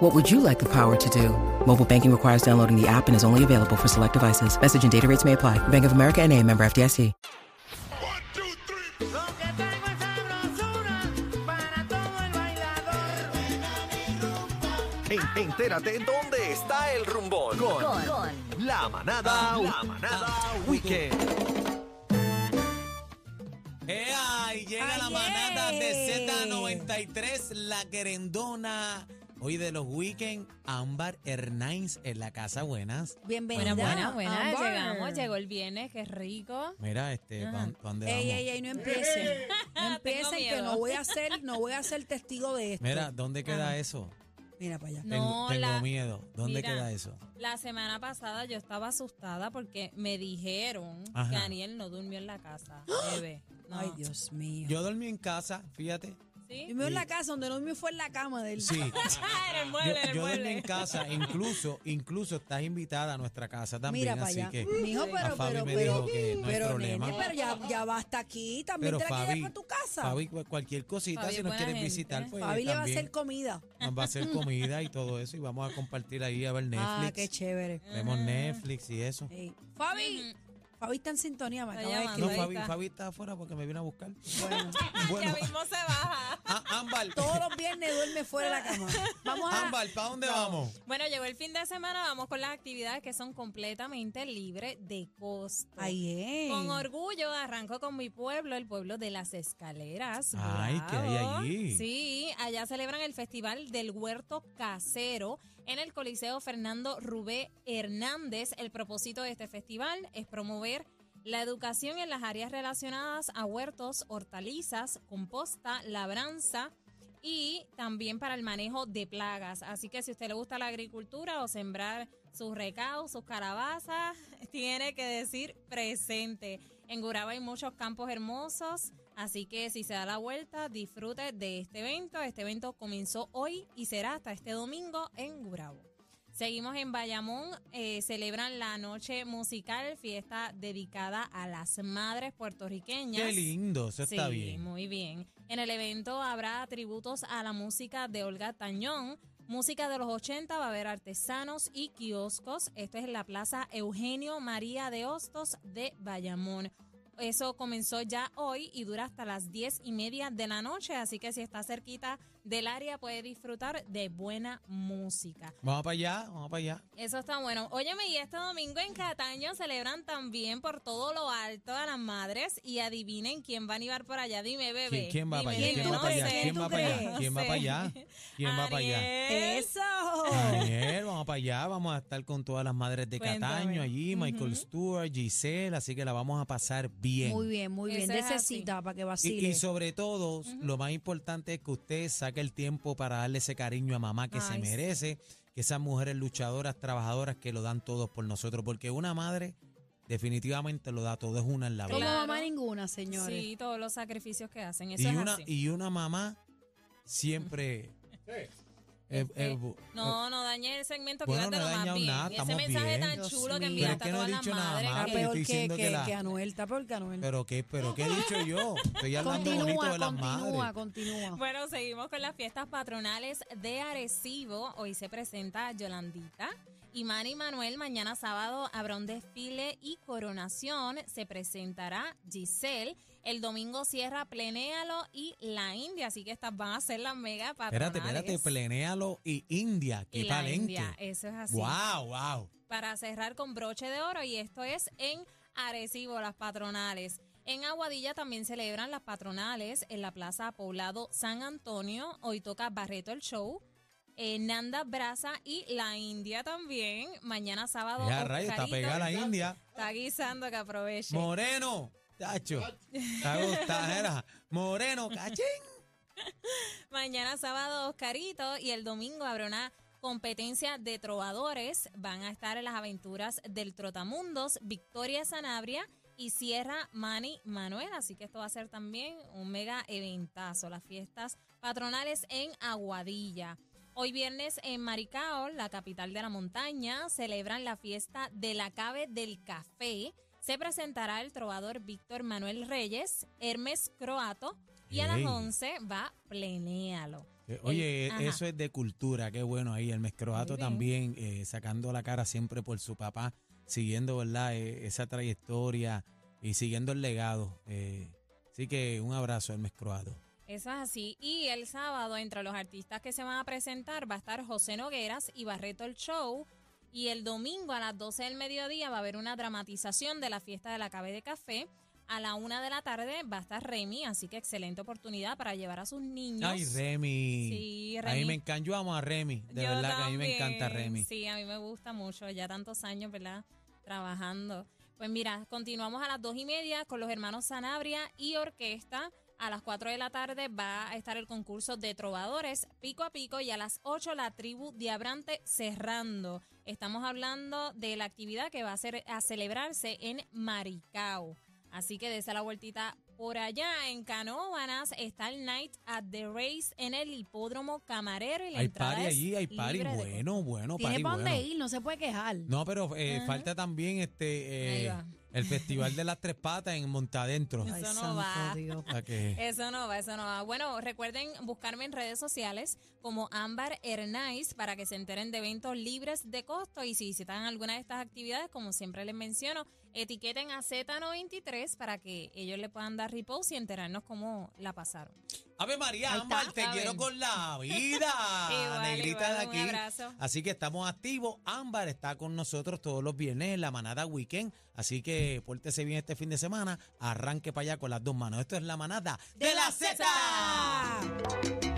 What would you like the power to do? Mobile banking requires downloading the app and is only available for select devices. Message and data rates may apply. Bank of America and a member FDIC. One, two, three. Lo que traigo es sabrosura para todo el bailador. En- entérate dónde está el rumbón con, la manada, la manada weekend. ¡Ea! Y llega la Ayer. manada de Z93, la querendona. Hoy de los weekends, Ámbar Hernández en la casa buenas. Bienvenida. Buenas, buenas, buenas. Llegamos, llegó el viernes, qué rico. Mira, este, ¿pa- pa' dónde vamos? Ey, ey, ey, no empiecen. No empiecen que miedo. no voy a ser, no voy a ser testigo de esto. Mira, ¿dónde queda eso? Mira para allá. No, tengo tengo la- miedo. ¿Dónde mira, queda eso? La semana pasada yo estaba asustada porque me dijeron Ajá. que Daniel no durmió en la casa. Bebé. No. Ay, Dios mío. Yo dormí en casa, fíjate. ¿Sí? Yo me en la casa donde no me fue en la cama del. Sí. en el Yo, mueble, en el yo en casa, incluso, incluso estás invitada a nuestra casa también, Mira para así allá. que Mijo, a pero, Fabi pero, me pero, dijo que no hay pero, problema. nene, pero ya, ya basta aquí. También Pero te la quieres Fabi, para tu casa. Fabi, cu- cualquier cosita, Fabi si es nos buena quieres gente. visitar, pues Fabi le va a también hacer comida. nos va a hacer comida y todo eso y vamos a compartir ahí a ver Netflix. Ah, qué chévere. Vemos Netflix y eso. Ey. Fabi, Fabi está en sintonía, me acaba de llamando. No, escribir. Fabi, está. Fabi está afuera porque me vino a buscar. Bueno, Bueno, Ya mismo se baja. ah, Ámbar, todos los viernes duerme fuera de la cama. Vamos a. Ámbar, ¿para dónde vamos? Bueno, llegó el fin de semana, vamos con las actividades que son completamente libres de costo. Ay, eh. Con orgullo arranco con mi pueblo, el pueblo de las escaleras. Ay, ¿qué hay Bravo. allí? Sí, allá celebran el Festival del Huerto Casero en el Coliseo Fernando Rubé Hernández. El propósito de este festival es promover la educación en las áreas relacionadas a huertos, hortalizas, composta, labranza y también para el manejo de plagas. Así que si usted le gusta la agricultura o sembrar sus recados, sus calabazas, tiene que decir presente. En Guraba hay muchos campos hermosos, así que si se da la vuelta, disfrute de este evento. Este evento comenzó hoy y será hasta este domingo en Gurabo. Seguimos en Bayamón, eh, celebran la noche musical, fiesta dedicada a las madres puertorriqueñas. Qué lindo, eso está Sí, bien. muy bien. En el evento habrá tributos a la música de Olga Tañón. Música de los 80, va a haber artesanos y kioscos. Esto es en la Plaza Eugenio María de Hostos de Bayamón. Eso comenzó ya hoy y dura hasta las 10 y media de la noche, así que si está cerquita del área puede disfrutar de buena música. Vamos para allá, vamos para allá. Eso está bueno. Óyeme, y este domingo en Cataño celebran también por todo lo alto a las madres y adivinen quién va a animar por allá. Dime, bebé. ¿Quién, quién va para allá? ¿Quién va para allá? ¿Quién va ¿tú para allá? ¿Quién va para allá? Eso. Daniel, vamos para allá, vamos a estar con todas las madres de Cuéntame. Cataño allí, Michael Stewart, Giselle, así que la vamos a pasar bien. Muy bien, muy bien. Cita para que Y, vacile. y sobre todo, lo más importante es que usted saque el tiempo para darle ese cariño a mamá que se sí. merece, que esas mujeres luchadoras, trabajadoras que lo dan todos por nosotros, porque una madre definitivamente lo da todo, es una en la Como vida. Claro. mamá ninguna, señores. Sí, todos los sacrificios que hacen. Eso Y es una, así. y una mamá siempre... es- Este, es bu- no, no dañe el segmento que Bueno, no más bien. nada, ese mensaje bien. tan Dios chulo que enviaste Pero a es que no todas las madres. Está peor que, que, que la- que Anuel, está peor que Anuel. Pero qué, pero qué he dicho yo. Estoy hablando bonito continúa, de las continúa, madres. continúa. Bueno, seguimos con las fiestas patronales de Arecibo. Hoy se presenta Yolandita. Y Manny Manuel, mañana sábado habrá un desfile y coronación. Se presentará Giselle. El domingo cierra Plenéalo y La India. Así que estas van a ser las mega patronales. Espérate, espérate, plenéalo y India, Y qué la palenque. India, eso es así. Wow, wow. Para cerrar con broche de oro. Y esto es en Arecibo, las patronales. En Aguadilla también celebran las patronales en la Plaza Poblado San Antonio. Hoy toca Barreto el Show. eh, Nanda Brasa y la India también. Mañana sábado. Ya, rayo, está pegada la India. Está guisando que aproveche. Moreno, tacho. Está gustajera. Moreno, cachín. Mañana sábado Oscarito y el domingo habrá una competencia de trovadores. Van a estar en las aventuras del Trotamundos, Victoria Sanabria y Sierra Mani Manuel. Así que esto va a ser también un mega eventazo. Las fiestas patronales en Aguadilla. Hoy viernes en Maricao, la capital de la montaña, celebran la fiesta de la Cabe del Café. Se presentará el trovador Víctor Manuel Reyes, Hermes Croato, y a las Ey. 11 va Plenéalo. Eh, Oye, El- ajá. eso es de cultura, qué bueno ahí. El mescroato Muy bien. también, eh, sacando la cara siempre por su papá, siguiendo, ¿verdad? Eh, esa trayectoria y siguiendo el legado. Eh, así que un abrazo al mescroato. Eso es así. Y el sábado, entre los artistas que se van a presentar, va a estar José Nogueras y Barreto el Show. Y el domingo a las 12 del mediodía va a haber una dramatización de la fiesta de la Cabe de Café. A la una de la tarde va a estar Remy, así que excelente oportunidad para llevar a sus niños. Ay, Remy. Sí, A mí Remy. me encanta, yo amo a Remy. De Yo verdad que a mí me encanta. Remy. Sí, a mí me gusta mucho, ya tantos años, ¿verdad? Trabajando. Pues mira, continuamos a las dos y media con los hermanos Sanabria y Orquesta. A las 4 de la tarde va a estar el concurso de trovadores pico a pico y a las 8 la tribu Diabrante cerrando. Estamos hablando de la actividad que va a, ser, a celebrarse en Maricao. Así que desde la vueltita por allá en Canóvanas está el Night at the Race en el hipódromo camarero y la Hay entrada party es allí, hay party libre de bueno, bueno, Tiene para bueno. dónde ir, no se puede quejar. No, pero eh, falta también este eh, el Festival de las Tres Patas en Montadentro. Eso Ay, no santo va. Dios. Eso no va, eso no va. Bueno, recuerden buscarme en redes sociales como Ámbar Hernais para que se enteren de eventos libres de costo y si visitan alguna de estas actividades, como siempre les menciono, etiqueten a Z93 para que ellos le puedan dar repost y enterarnos cómo la pasaron. Ave María, Ámbar, te A quiero ver. con la vida. Igual, Negrita igual, de un aquí. abrazo. Así que estamos activos. Ámbar está con nosotros todos los viernes en la manada weekend. Así que pórtese bien este fin de semana. Arranque para allá con las dos manos. Esto es la manada de, la Z. Z.